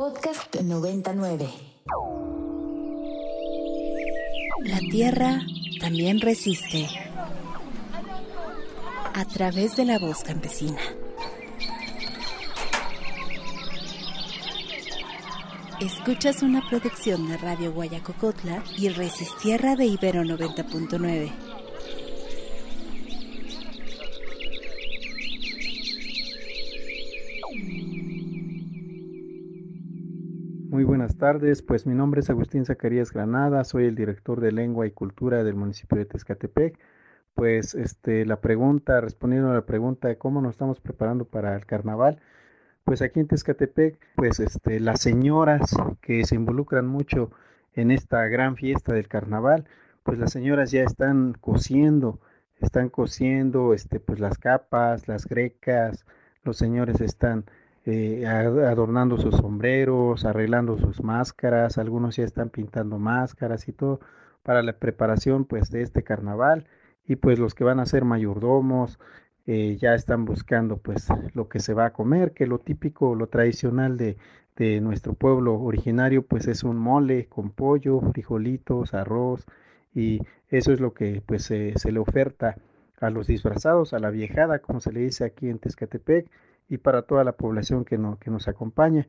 Podcast 99. La Tierra también resiste a través de la voz campesina. Escuchas una producción de Radio Guayacocotla y Resistierra de Ibero 90.9. Muy buenas tardes, pues mi nombre es Agustín Zacarías Granada, soy el director de Lengua y Cultura del municipio de Tezcatepec. Pues este, la pregunta, respondiendo a la pregunta de cómo nos estamos preparando para el carnaval, pues aquí en Tezcatepec, pues este, las señoras que se involucran mucho en esta gran fiesta del carnaval, pues las señoras ya están cosiendo, están cosiendo este, pues las capas, las grecas, los señores están eh, adornando sus sombreros, arreglando sus máscaras, algunos ya están pintando máscaras y todo para la preparación pues de este carnaval. Y pues los que van a ser mayordomos eh, ya están buscando pues lo que se va a comer, que lo típico, lo tradicional de, nuestro pueblo originario pues es un mole con pollo, frijolitos, arroz y eso es lo que pues se le oferta a los disfrazados, a la viejada como se le dice aquí en Tezcatepec y para toda la población que, no, que nos acompaña.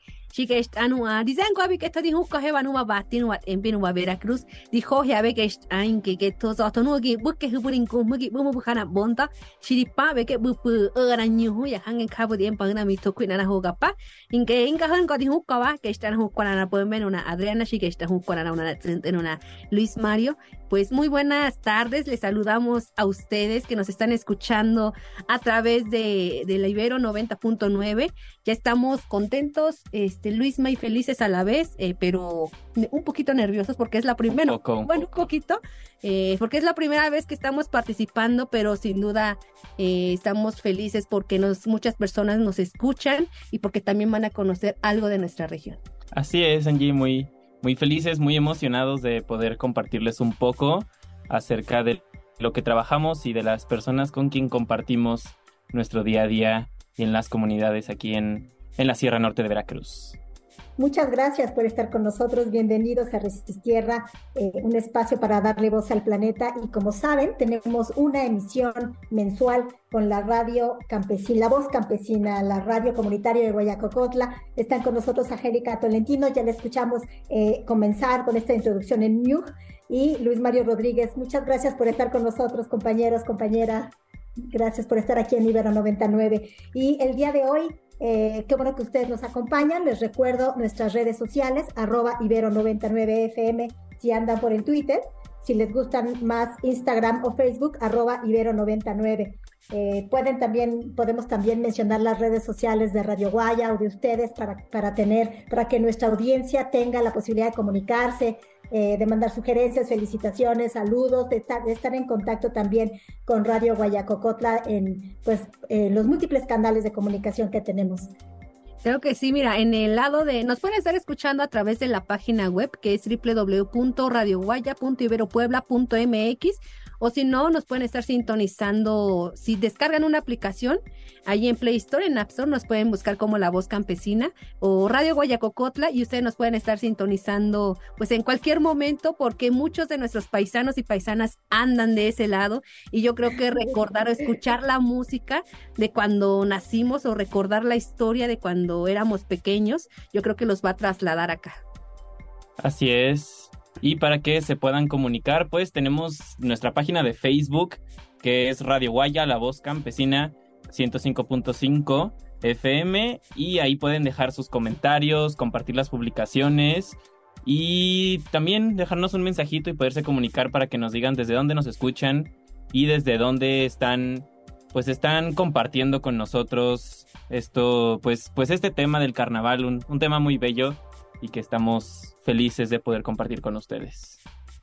Te có thao vi nu ki humi bunin kum mi a in ke ba she ki khavi di zang kwa vi shi ke anu a di zang kwa vi ke to di hu ko he ba nu ba batin wat en pin wa Veracruz. Di ho ya be ke ain ke ke to zo to nu ki bu ke hu bunin kum ki bu mu bu khana bonta. Shi di pa be ke bu pu e ra nyu hu ya hang en khabu di en pa na mi to kwina na ho ga pa in ke in ka han ko di hu ko ba ke sta hu ko na po men una Adriana sta hu ko na una en una Luis Mario. Pues muy buenas tardes, les saludamos a ustedes que nos están escuchando a través de, de la Ibero 90.9. Ya estamos contentos, este, Luis y felices a la vez, eh, pero un poquito nerviosos porque es la primera, bueno, un poquito, eh, porque es la primera vez que estamos participando, pero sin duda eh, estamos felices porque nos, muchas personas nos escuchan y porque también van a conocer algo de nuestra región. Así es, Angie, muy, muy felices, muy emocionados de poder compartirles un poco acerca de lo que trabajamos y de las personas con quien compartimos nuestro día a día y en las comunidades aquí en, en la Sierra Norte de Veracruz. Muchas gracias por estar con nosotros. Bienvenidos a Resistierra, eh, un espacio para darle voz al planeta. Y como saben, tenemos una emisión mensual con la radio campesina, la voz campesina, la radio comunitaria de Guayacocotla. Están con nosotros Angélica Tolentino. Ya le escuchamos eh, comenzar con esta introducción en New. Y Luis Mario Rodríguez, muchas gracias por estar con nosotros, compañeros, compañeras. Gracias por estar aquí en Ibero 99. Y el día de hoy eh, qué bueno que ustedes nos acompañan. Les recuerdo nuestras redes sociales, arroba Ibero99FM, si andan por el Twitter. Si les gustan más Instagram o Facebook, arroba Ibero99. Eh, pueden también, podemos también mencionar las redes sociales de Radio Guaya o de ustedes para, para tener, para que nuestra audiencia tenga la posibilidad de comunicarse, eh, de mandar sugerencias, felicitaciones, saludos, de estar, de estar, en contacto también con Radio Guayacocotla en pues, eh, los múltiples canales de comunicación que tenemos. Creo que sí, mira, en el lado de, nos pueden estar escuchando a través de la página web que es www.radioguaya.iberopuebla.mx o si no, nos pueden estar sintonizando, si descargan una aplicación, ahí en Play Store, en App Store, nos pueden buscar como La Voz Campesina o Radio Guayacocotla y ustedes nos pueden estar sintonizando pues en cualquier momento porque muchos de nuestros paisanos y paisanas andan de ese lado y yo creo que recordar o escuchar la música de cuando nacimos o recordar la historia de cuando éramos pequeños, yo creo que los va a trasladar acá. Así es. Y para que se puedan comunicar, pues tenemos nuestra página de Facebook, que es Radio Guaya, la voz campesina 105.5 FM, y ahí pueden dejar sus comentarios, compartir las publicaciones y también dejarnos un mensajito y poderse comunicar para que nos digan desde dónde nos escuchan y desde dónde están pues están compartiendo con nosotros esto pues pues este tema del carnaval un, un tema muy bello y que estamos felices de poder compartir con ustedes.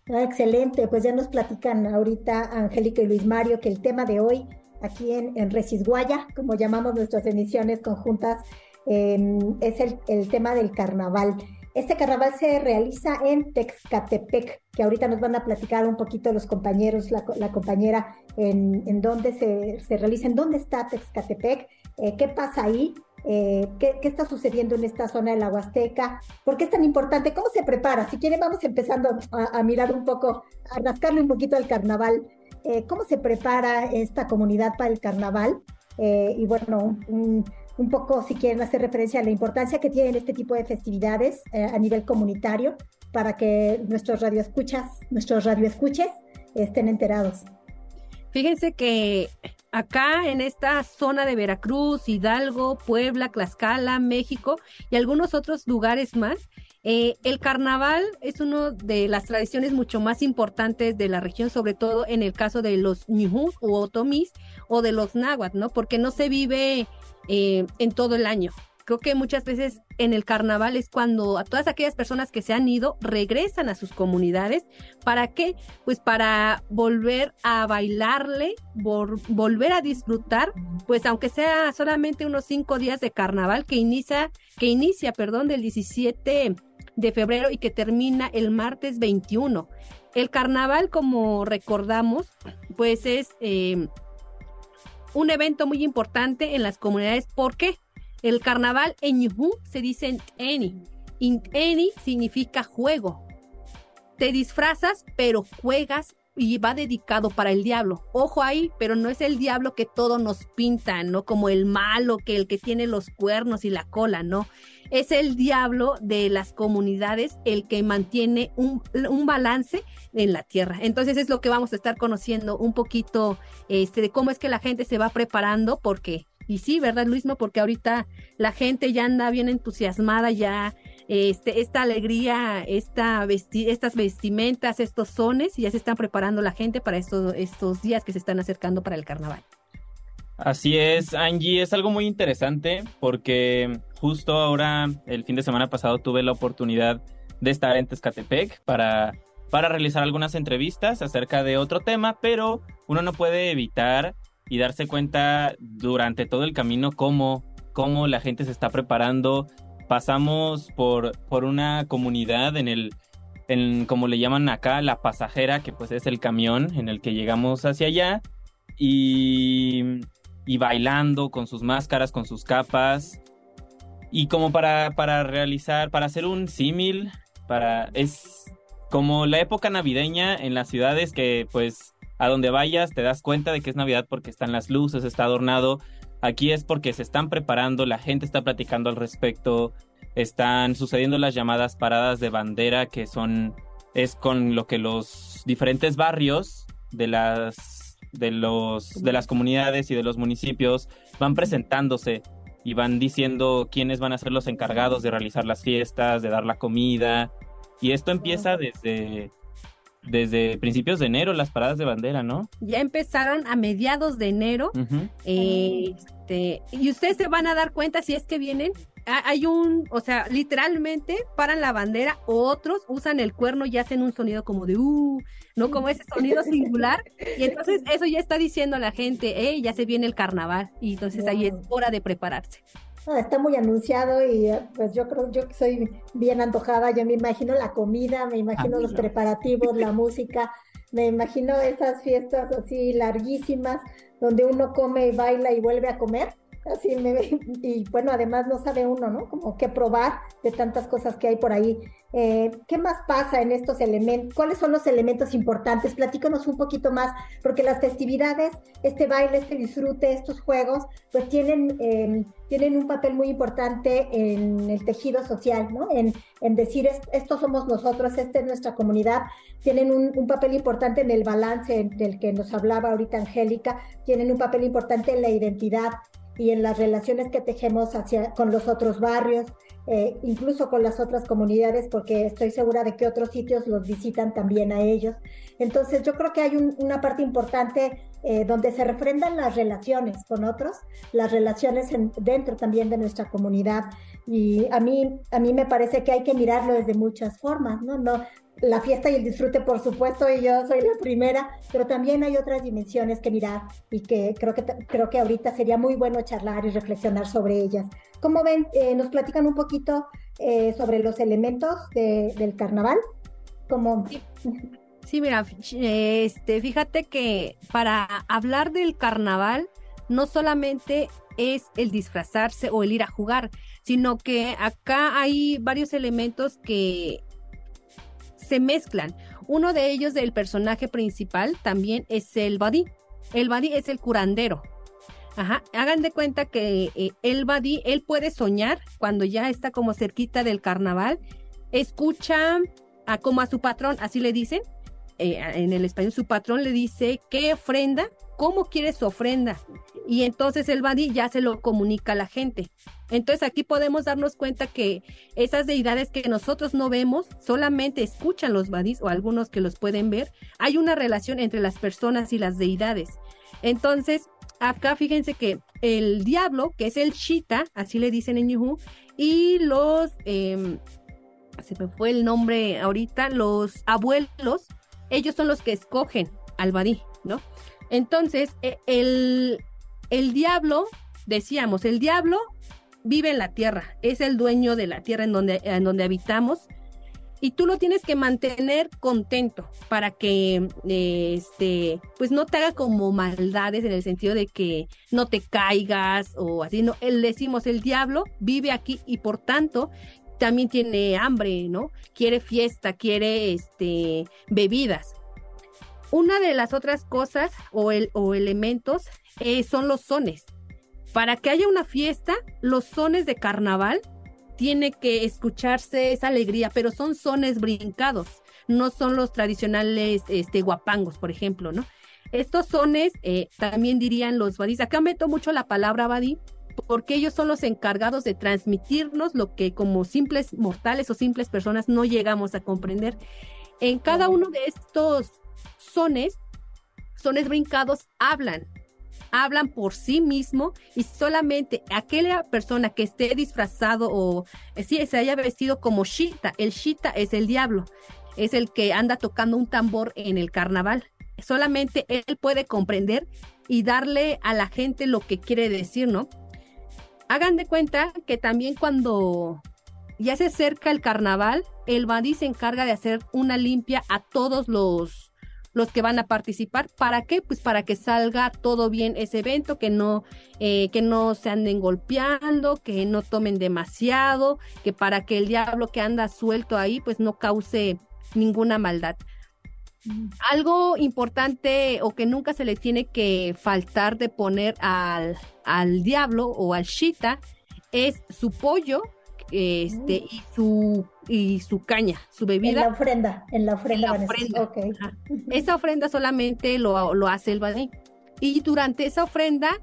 Ah, excelente, pues ya nos platican ahorita Angélica y Luis Mario que el tema de hoy aquí en, en Resisguaya, como llamamos nuestras emisiones conjuntas, em, es el, tema del carnaval. Este carnaval se realiza en Texcatepec, que ahorita nos van a platicar un poquito los compañeros, la, compañera, en, en dónde se, se, realiza, en dónde está Texcatepec, eh, qué pasa ahí, eh, ¿qué, ¿qué, está sucediendo en esta zona de la Huasteca, por qué es tan importante, cómo se prepara. Si quieren, vamos empezando a, a mirar un poco, a rascarle un poquito al carnaval. Eh, ¿Cómo se prepara esta comunidad para el carnaval? y bueno, un, un poco si quieren hacer referencia a la importancia que tienen este tipo de festividades eh, a nivel comunitario para que nuestros radioescuchas, nuestros radioescuches estén enterados. Fíjense que acá en esta zona de Veracruz, Hidalgo, Puebla, Tlaxcala, México y algunos otros lugares más, eh, el carnaval es una de las tradiciones mucho más importantes de la región, sobre todo en el caso de los ñujús u otomís o de los náhuatl, ¿no? Porque no se vive eh, en todo el año. Creo que muchas veces en el carnaval es cuando a todas aquellas personas que se han ido regresan a sus comunidades. ¿Para qué? Pues para volver a bailarle, volver a disfrutar, pues aunque sea solamente unos cinco días de carnaval que inicia, que inicia, perdón, del 17 de febrero y que termina el martes 21. El carnaval, como recordamos, pues es eh, un evento muy importante en las comunidades porque el carnaval en Yuhu se dice Eni. Eni significa juego. Te disfrazas, pero juegas y va dedicado para el diablo. Ojo ahí, pero no es el diablo que todo nos pinta, ¿no? Como el malo, que el que tiene los cuernos y la cola, ¿no? Es el diablo de las comunidades el que mantiene un, un balance en la tierra. Entonces es lo que vamos a estar conociendo un poquito este, de cómo es que la gente se va preparando, porque, y sí, ¿verdad, Luismo? Porque ahorita la gente ya anda bien entusiasmada, ya este, esta alegría, esta estas vestimentas, estos sones, y ya se están preparando la gente para estos, estos días que se están acercando para el carnaval. Así es, Angie, es algo muy interesante porque justo ahora, el fin de semana pasado, tuve la oportunidad de estar en Tezcatepec para, para realizar algunas entrevistas acerca de otro tema, pero uno no puede evitar y darse cuenta durante todo el camino cómo, cómo la gente se está preparando. Pasamos por, por una comunidad en el, en, como le llaman acá, la pasajera, que pues es el camión en el que llegamos hacia allá, y, y bailando con sus máscaras, con sus capas, y como para, para realizar, para hacer un símil, para, es como la época navideña en las ciudades que pues a donde vayas te das cuenta de que es Navidad porque están las luces, está adornado, Aquí es porque se están preparando, la gente está platicando al respecto, están sucediendo las llamadas paradas de bandera que son es con lo que los diferentes barrios de las de los de las comunidades y de los municipios van presentándose y van diciendo quiénes van a ser los encargados de realizar las fiestas, de dar la comida. Y esto empieza desde desde principios de enero las paradas de bandera, ¿no? Ya empezaron a mediados de enero. este, y ustedes se van a dar cuenta si es que vienen. Hay un, o sea, literalmente paran la bandera, otros usan el cuerno y hacen un sonido como de uh, no como ese sonido singular. Y entonces eso ya está diciendo a la gente, hey, ya se viene el carnaval. Y entonces ahí es hora de prepararse. Ah, está muy anunciado y eh, pues yo creo, yo que soy bien antojada, yo me imagino la comida, me imagino los preparativos, la música, me imagino esas fiestas así larguísimas donde uno come y baila y vuelve a comer. Así me, y bueno, además no sabe uno, ¿no? Como qué probar de tantas cosas que hay por ahí. Eh, ¿Qué más pasa en estos elementos? ¿Cuáles son los elementos importantes? Platícanos un poquito más, porque las festividades, este baile, este disfrute, estos juegos, pues tienen, em, tienen un papel muy importante en el tejido social, ¿no? En, en decir, estos somos nosotros, esta es nuestra comunidad, tienen un, un, papel importante en el balance del que nos hablaba ahorita Angélica, tienen un papel importante en la identidad y en las relaciones que tejemos hacia, con los otros barrios, eh, incluso con las otras comunidades, porque estoy segura de que otros sitios los visitan también a ellos. Entonces yo creo que hay una parte importante eh, donde se refrendan las relaciones con otros, las relaciones dentro también de nuestra comunidad. Y a mí, a mí me parece que hay que mirarlo desde muchas formas, ¿no? no la fiesta y el disfrute, por supuesto, y yo soy la primera, pero también hay otras dimensiones que mirar y que creo que, creo que ahorita sería muy bueno charlar y reflexionar sobre ellas. Como ven, eh, nos platican un poquito eh, sobre los elementos del carnaval? Como... Sí, mira, este, fíjate que para hablar del carnaval no solamente es el disfrazarse o el ir a jugar, sino que acá hay varios elementos que se mezclan. Uno de ellos del personaje principal también es el Badi. El Badi es el curandero. Ajá, hagan de cuenta que eh, el Badi, él puede soñar cuando ya está como cerquita del carnaval, escucha a, como a su patrón, así le dicen, eh, en el español, su patrón le dice qué ofrenda, cómo quiere su ofrenda. Y entonces el Badi ya se lo comunica a la gente. Entonces aquí podemos darnos cuenta que esas deidades que nosotros no vemos, solamente escuchan los Badis o algunos que los pueden ver. Hay una relación entre las personas y las deidades. Entonces, acá fíjense que el diablo, que es el Shita, así le dicen en Yuhu, y los, em, se me fue el nombre ahorita, los abuelos, ellos son los que escogen al Badí, ¿no? Entonces, e, el, el diablo, decíamos, el diablo vive en la tierra, es el dueño de la tierra en donde, en donde habitamos y tú lo tienes que mantener contento para que este pues no te haga como maldades en el sentido de que no te caigas o así no él decimos el diablo vive aquí y por tanto también tiene hambre no quiere fiesta quiere este bebidas una de las otras cosas o, el, o elementos eh, son los sones para que haya una fiesta, los sones de carnaval tiene que escucharse esa alegría, pero son sones brincados, no son los tradicionales este, guapangos, por ejemplo, ¿no? Estos sones eh, también dirían los badis. Acá meto mucho la palabra badí porque ellos son los encargados de transmitirnos lo que como simples mortales o simples personas no llegamos a comprender. En cada uno de estos sones, sones brincados, hablan hablan por sí mismo y solamente aquella persona que esté disfrazado o eh, si se haya vestido como Shita, el Shita es el diablo, es el que anda tocando un tambor en el carnaval. Solamente él puede comprender y darle a la gente lo que quiere decir, ¿no? Hagan de cuenta que también cuando ya se acerca el carnaval, el bandí se encarga de hacer una limpia a todos los los que van a participar. ¿Para qué? Pues para que salga todo bien ese evento, que no, eh, que no se anden golpeando, que no tomen demasiado, que para que el diablo que anda suelto ahí, pues no cause ninguna maldad. Algo importante o que nunca se le tiene que faltar de poner al, al diablo o al shita es su pollo, este, y su y su caña, su bebida. En la ofrenda, en la ofrenda. Esa ofrenda solamente lo, lo, hace el badí. Y durante esa ofrenda,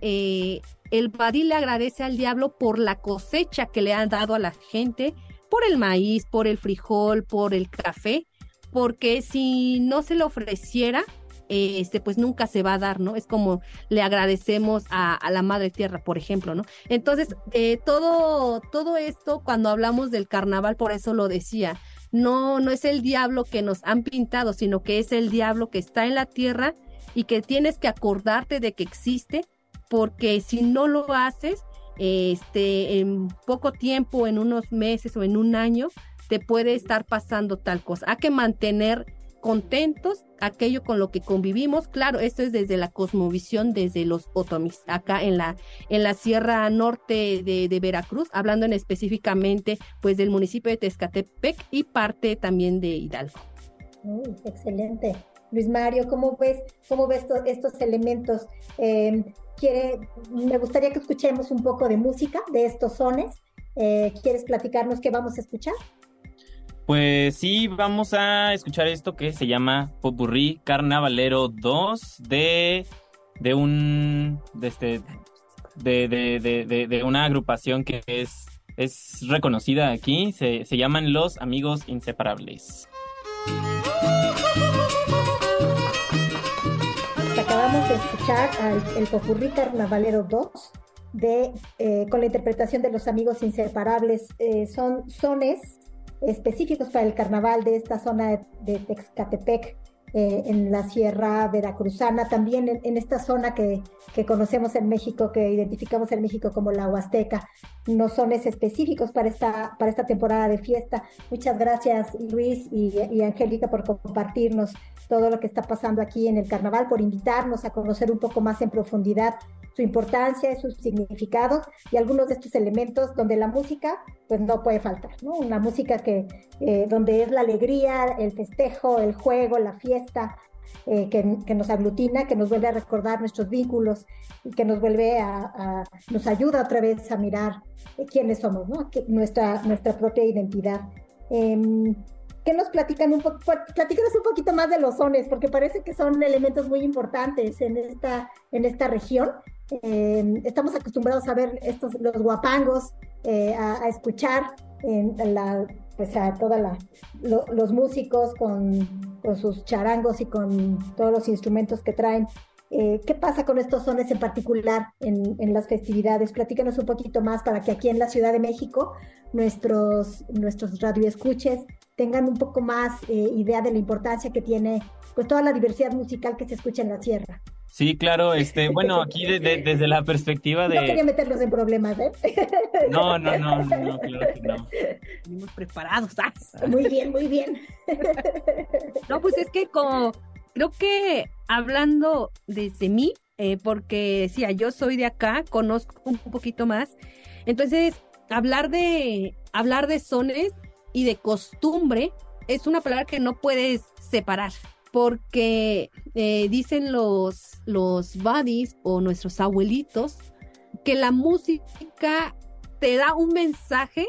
eh, el badí le agradece al diablo por la cosecha que le han dado a la gente, por el maíz, por el frijol, por el café, porque si no se le ofreciera, este, pues nunca se va a dar, ¿no? Es como le agradecemos a, la Madre Tierra, por ejemplo, ¿no? Entonces, eh, todo, todo esto, cuando hablamos del carnaval, por eso lo decía, no, no es el diablo que nos han pintado, sino que es el diablo que está en la tierra y que tienes que acordarte de que existe, porque si no lo haces, este, en poco tiempo, en unos meses o en un año, te puede estar pasando tal cosa. Hay que mantener contentos aquello con lo que convivimos. Claro, esto es desde la cosmovisión, desde los otomis, acá en la, en la Sierra Norte de, Veracruz, hablando en específicamente pues del municipio de Tezcatepec y parte también de Hidalgo. excelente. Luis Mario, ¿cómo ves, cómo ves estos elementos? Em, quiere, me gustaría que escuchemos un poco de música de estos sones. Eh, ¿Quieres platicarnos qué vamos a escuchar? Pues sí, vamos a escuchar esto que se llama Popurrí Carnavalero 2 de, de un de este de, de, de, una agrupación que es, es reconocida aquí, se, se llaman Los Amigos Inseparables. Acabamos de escuchar el Popurrí Carnavalero 2 de, eh, con la interpretación de Los Amigos Inseparables. Eh, son sones específicos para el carnaval de esta zona de, Texcatepec eh, en la Sierra Veracruzana, también en, esta zona que, que, conocemos en México, que identificamos en México como la Huasteca, no son específicos para esta, para esta temporada de fiesta. Muchas gracias Luis y, y Angélica por compartirnos todo lo que está pasando aquí en el carnaval, por invitarnos a conocer un poco más en profundidad su importancia, sus significados y algunos de estos elementos donde la música pues no puede faltar. Una música que eh, donde es la alegría, el festejo, el juego, la fiesta, eh, que, nos aglutina, que nos vuelve a recordar nuestros vínculos y que nos vuelve a, nos ayuda otra vez a mirar eh, quiénes somos, nuestra, nuestra propia identidad. Em, ¿Qué nos platican un poco? Platícanos un poquito más de los sones, porque parece que son elementos muy importantes en esta, en esta región eh, estamos acostumbrados a ver estos, los guapangos, eh, a, escuchar en la, pues a toda la, los músicos con, con, sus charangos y con todos los instrumentos que traen. Eh, ¿Qué pasa con estos sones en particular en, en, las festividades? Platícanos un poquito más para que aquí en la Ciudad de México nuestros, nuestros radioescuches tengan un poco más idea de la importancia que tiene pues toda la diversidad musical que se escucha en la sierra. Sí, claro, este, bueno, aquí desde la perspectiva de... No quería meterlos en problemas, ¿eh? No, no, no, no, claro que no. Venimos preparados, ¿sabes? Muy bien, muy bien. No, pues es que como, creo que hablando desde mí, eh, porque decía, yo soy de acá, conozco un poquito más, entonces hablar de, hablar de sones y de costumbre es una palabra que no puedes separar porque eh, dicen los, los buddies o nuestros abuelitos que la música te da un mensaje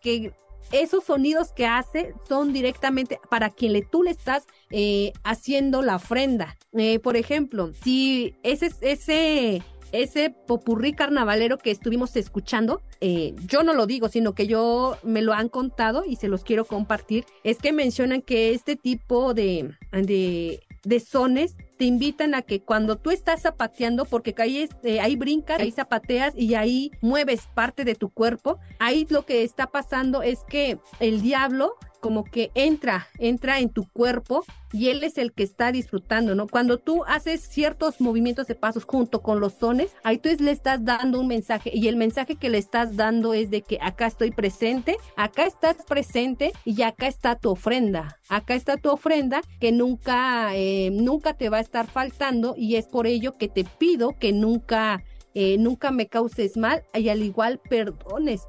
que esos sonidos que hace son directamente para quien le, tú le estás eh, haciendo la ofrenda. Eh, por ejemplo, si ese, ese ese popurrí carnavalero que estuvimos escuchando, eh, yo no lo digo, sino que yo me lo han contado y se los quiero compartir, es que mencionan que este tipo de, de, sones te invitan a que cuando tú estás zapateando, porque ahí, eh, ahí brincas, ahí zapateas y ahí mueves parte de tu cuerpo, ahí lo que está pasando es que el diablo como que entra, entra en tu cuerpo y él es el que está disfrutando, ¿no? Cuando tú haces ciertos movimientos de pasos junto con los sones, ahí tú le estás dando un mensaje y el mensaje que le estás dando es de que acá estoy presente, acá estás presente y acá está tu ofrenda, acá está tu ofrenda que nunca, eh, nunca te va a estar faltando y es por ello que te pido que nunca... Eh, nunca me causes mal y al igual perdones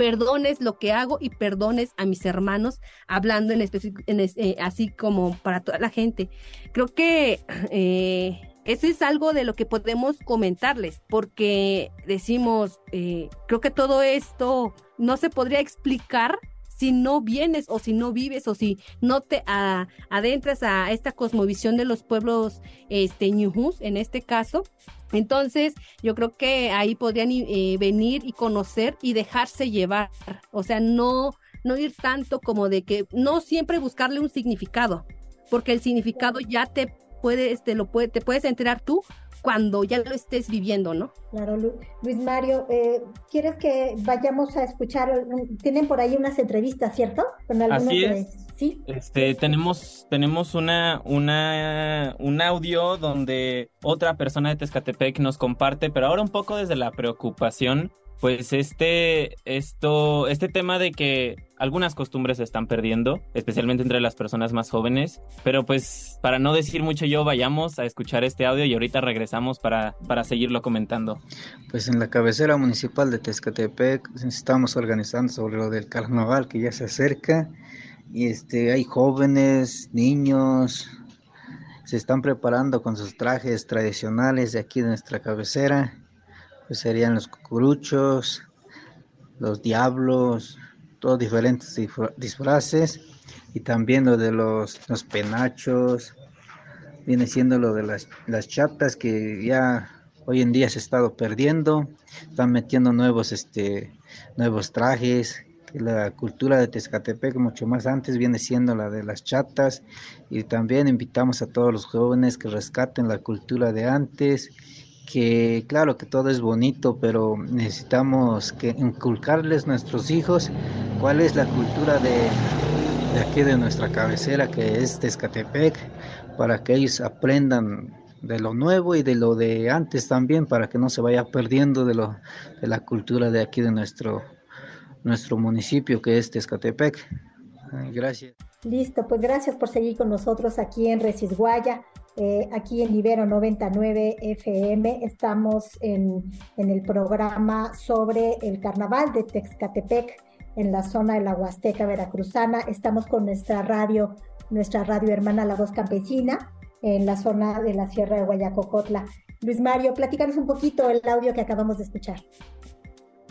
perdones lo que hago y perdones a mis hermanos, hablando en específico, eh, así como para toda la gente. Creo que eh, eso es algo de lo que podemos comentarles, porque decimos, eh, creo que todo esto no se podría explicar si no vienes o si no vives o si no te adentras a esta cosmovisión de los pueblos este, en este caso, entonces, yo creo que ahí podrían eh, venir y conocer y dejarse llevar. O sea, no, no ir tanto como de que no siempre buscarle un significado, porque el significado ya te puede, este, lo puede, te puedes enterar tú cuando ya lo estés viviendo, ¿no? Claro, Luis Mario, eh, ¿quieres que vayamos a escuchar? Tienen por ahí unas entrevistas, ¿cierto? Con Así es. ¿Sí? Este, tenemos, tenemos una, una, un audio donde otra persona de Tezcatepec nos comparte, pero ahora un poco desde la preocupación pues este, esto, este tema de que algunas costumbres se están perdiendo, especialmente entre las personas más jóvenes, pero pues para no decir mucho yo, vayamos a escuchar este audio y ahorita regresamos para, para seguirlo comentando. Pues en la cabecera municipal de Tezcatepec estamos organizando sobre lo del carnaval que ya se acerca y este, hay jóvenes, niños, se están preparando con sus trajes tradicionales de aquí de nuestra cabecera pues serían los cucuruchos, los diablos, todos diferentes disfraces y también lo de los, los penachos, viene siendo lo de las, las chatas que ya hoy en día se ha estado perdiendo, están metiendo nuevos, este, nuevos trajes, la cultura de Tezcatepec mucho más antes viene siendo la de las chatas. Y también invitamos a todos los jóvenes que rescaten la cultura de antes que claro que todo es bonito, pero necesitamos que inculcarles a nuestros hijos cuál es la cultura de, de aquí de nuestra cabecera que es Tezcatepec, para que ellos aprendan de lo nuevo y de lo de antes también, para que no se vaya perdiendo de, lo, de la cultura de aquí de nuestro, nuestro municipio que es Tezcatepec. Gracias. Listo, pues gracias por seguir con nosotros aquí en Resisguaya, eh, aquí en Ibero 99 FM. Estamos en, en, el programa sobre el carnaval de Texcatepec en la zona de la Huasteca Veracruzana. Estamos con nuestra radio, nuestra radio hermana La Voz Campesina, en la zona de la Sierra de Guayacocotla. Luis Mario, platícanos un poquito el audio que acabamos de escuchar.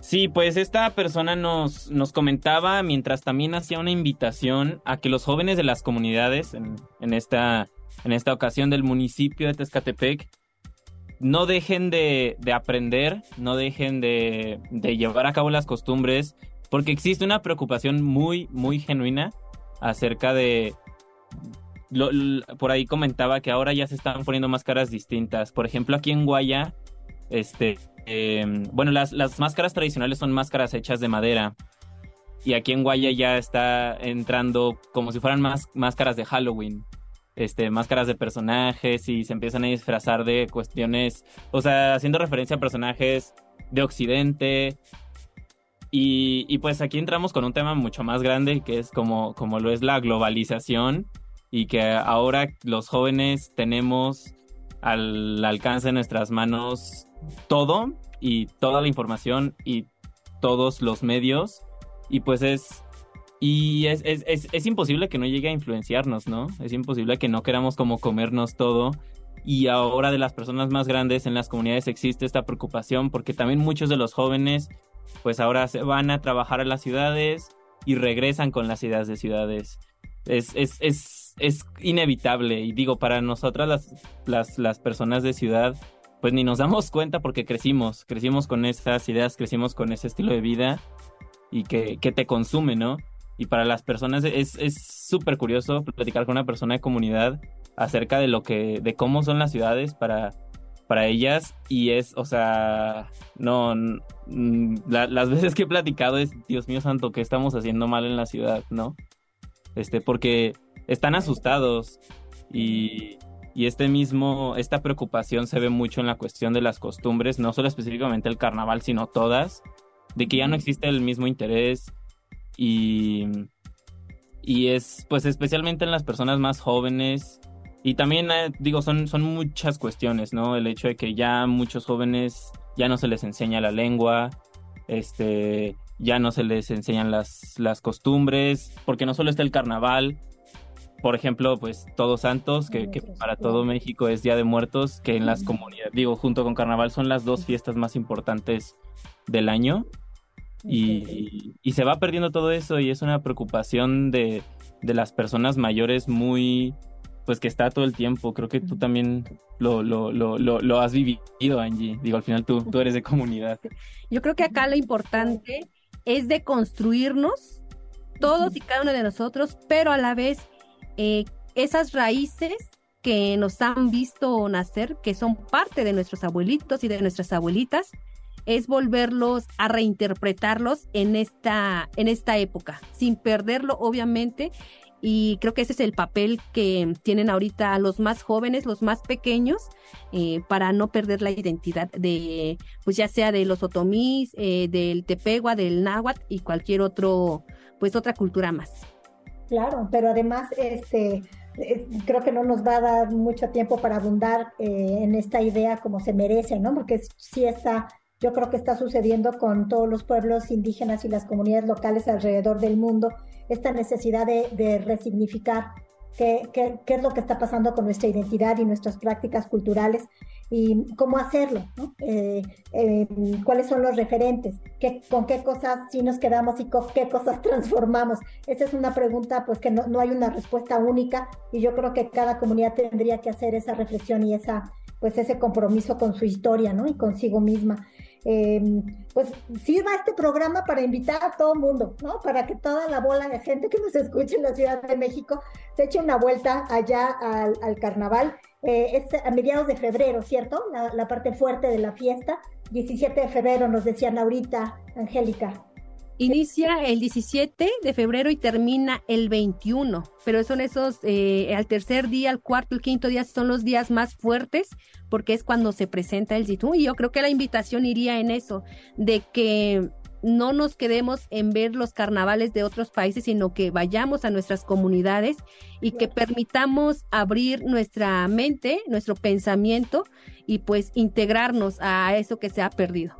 Sí, pues esta persona nos, nos comentaba mientras también hacía una invitación a que los jóvenes de las comunidades en, esta, en esta ocasión del municipio de Tezcatepec no dejen de, de aprender, no dejen de, de, llevar a cabo las costumbres, porque existe una preocupación muy, muy genuina acerca de... Lo, por ahí comentaba que ahora ya se están poniendo máscaras distintas. Por ejemplo, aquí en Guaya, este, eh, bueno, las, las máscaras tradicionales son máscaras hechas de madera. Y aquí en Guaya ya está entrando como si fueran más máscaras de Halloween. Este, máscaras de personajes y se empiezan a disfrazar de cuestiones, o sea, haciendo referencia a personajes de Occidente, y, y, pues aquí entramos con un tema mucho más grande que es como, como lo es la globalización y que ahora los jóvenes tenemos al alcance de nuestras manos todo y toda la información y todos los medios y pues es y es, es, es, imposible que no llegue a influenciarnos, ¿no? Es imposible que no queramos como comernos todo y ahora de las personas más grandes en las comunidades existe esta preocupación porque también muchos de los jóvenes pues ahora se van a trabajar a las ciudades y regresan con las ideas de ciudades. Es, es, es, es inevitable y digo, para nosotras las, las, las personas de ciudad, pues ni nos damos cuenta porque crecimos, crecimos con esas ideas, crecimos con ese estilo de vida y que, que te consume, ¿no? Y para las personas es súper curioso platicar con una persona de comunidad acerca de lo que, de cómo son las ciudades para, para ellas y es, o sea, no, las veces que he platicado es, Dios mío santo, que estamos haciendo mal en la ciudad, ¿no? Este, porque están asustados y, y este mismo, esta preocupación se ve mucho en la cuestión de las costumbres, no solo específicamente el carnaval, sino todas, de que ya no existe el mismo interés y, y es, pues especialmente en las personas más jóvenes, y también, eh, digo, son, son muchas cuestiones, ¿no? El hecho de que ya muchos jóvenes ya no se les enseña la lengua, este, ya no se les enseñan las, las costumbres, porque no solo está el carnaval, por ejemplo, pues Todos Santos, que, que, para todo México es Día de Muertos, que en las comunidades, digo, junto con Carnaval son las dos fiestas más importantes del año. Y, y, se va perdiendo todo eso y es una preocupación de, de las personas mayores muy, pues que está todo el tiempo. Creo que tú también lo, lo, lo, lo, has vivido, Angie. Digo, al final tú, tú eres de comunidad. Yo creo que acá lo importante es de construirnos, todos y cada uno de nosotros, pero a la vez eh, esas raíces que nos han visto nacer, que son parte de nuestros abuelitos y de nuestras abuelitas, es volverlos a reinterpretarlos en esta, en esta época, sin perderlo, obviamente, y creo que ese es el papel que tienen ahorita los más jóvenes, los más pequeños, eh, para no perder la identidad de, pues ya sea de los otomís, eh, del tepegua, del náhuatl y cualquier otro, pues otra cultura más. Claro, pero además, este, eh, creo que no nos va a dar mucho tiempo para abundar en esta idea como se merece, ¿no? Porque sí está yo creo que está sucediendo con todos los pueblos indígenas y las comunidades locales alrededor del mundo, esta necesidad de, resignificar qué, qué, qué, es lo que está pasando con nuestra identidad y nuestras prácticas culturales y cómo hacerlo, eh, eh, cuáles son los referentes, ¿Qué, con qué cosas sí nos quedamos y con qué cosas transformamos. Esa es una pregunta pues que no, no hay una respuesta única y yo creo que cada comunidad tendría que hacer esa reflexión y esa pues ese compromiso con su historia, ¿no? Y consigo misma eh, pues sirva este programa para invitar a todo el mundo, ¿no? Para que toda la bola de gente que nos escuche en la Ciudad de México se eche una vuelta allá al, al carnaval. Eh, es a mediados de febrero, ¿cierto? La, parte fuerte de la fiesta. 17 de febrero nos decían ahorita, Angélica. Inicia el 17 de febrero y termina el 21, pero son esos, eh, al tercer día, al cuarto, el quinto día son los días más fuertes porque es cuando se presenta el Zitú y yo creo que la invitación iría en eso, de que no nos quedemos en ver los carnavales de otros países, sino que vayamos a nuestras comunidades y que permitamos abrir nuestra mente, nuestro pensamiento y pues integrarnos a eso que se ha perdido.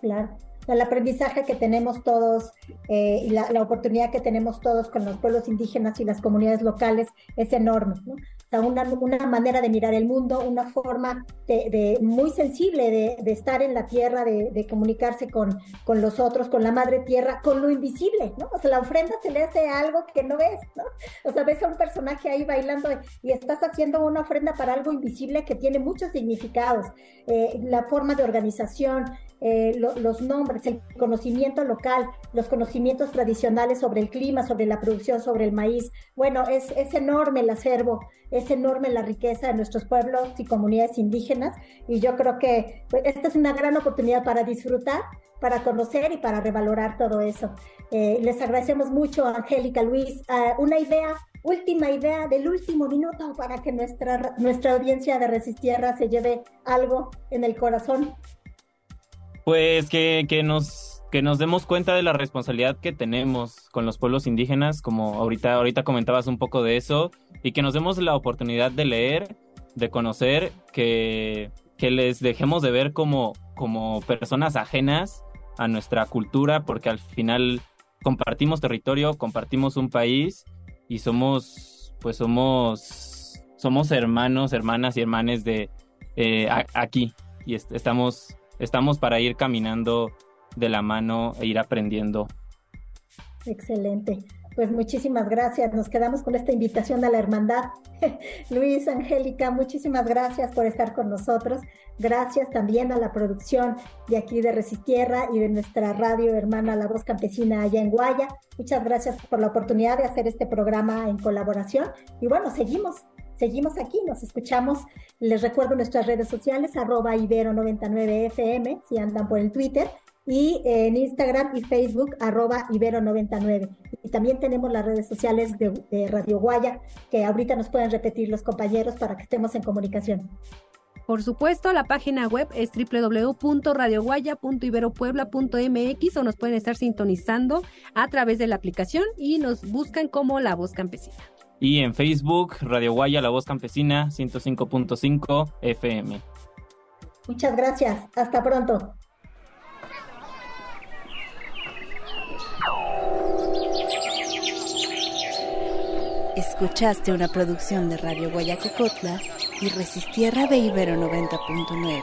Claro el aprendizaje que tenemos todos eh, y la, oportunidad que tenemos todos con los pueblos indígenas y las comunidades locales es enorme. ¿no? Sea, una, una, manera de mirar el mundo, una forma de, muy sensible de, de, estar en la tierra, de, de, comunicarse con, con los otros, con la madre tierra, con lo invisible, ¿no? O sea, la ofrenda se le hace algo que no ves, ¿no? O sea, ves a un personaje ahí bailando y estás haciendo una ofrenda para algo invisible que tiene muchos significados. Eh, la forma de organización, eh, los nombres, el conocimiento local, los conocimientos tradicionales sobre el clima, sobre la producción, sobre el maíz. Bueno, es, es enorme el acervo, es enorme la riqueza de nuestros pueblos y comunidades indígenas y yo creo que pues, esta es una gran oportunidad para disfrutar, para conocer y para revalorar todo eso. Eh, les agradecemos mucho, Angélica, Luis. Ah, una idea última idea del último minuto para que nuestra, nuestra audiencia de Resistierra se lleve algo en el corazón. Pues que, que, nos, que nos demos cuenta de la responsabilidad que tenemos con los pueblos indígenas, como ahorita, ahorita comentabas un poco de eso, y que nos demos la oportunidad de leer, de conocer, que, que les dejemos de ver como, como personas ajenas a nuestra cultura, porque al final compartimos territorio, compartimos un país y somos, pues somos, somos hermanos, hermanas y hermanes de eh, aquí y estamos estamos para ir caminando de la mano e ir aprendiendo. Excelente. Pues muchísimas gracias. Nos quedamos con esta invitación a la hermandad. Luis, Angélica, muchísimas gracias por estar con nosotros. Gracias también a la producción de aquí de Resistierra y de nuestra radio hermana La Voz Campesina allá en Guaya. Muchas gracias por la oportunidad de hacer este programa en colaboración. Y bueno, seguimos seguimos aquí, nos escuchamos. Les recuerdo nuestras redes sociales, arroba ibero99fm, si andan por el Twitter, y en Instagram y Facebook, arroba ibero99. Y también tenemos las redes sociales de, Radio Guaya, que ahorita nos pueden repetir los compañeros para que estemos en comunicación. Por supuesto, la página web es www.radioguaya.iberopuebla.mx o nos pueden estar sintonizando a través de la aplicación y nos buscan como La Voz Campesina. Y en Facebook, Radio Guaya, La Voz Campesina, 105.5 FM. Muchas gracias. Hasta pronto. Escuchaste una producción de Radio Guayacocotla y Resistierra de Ibero 90.9.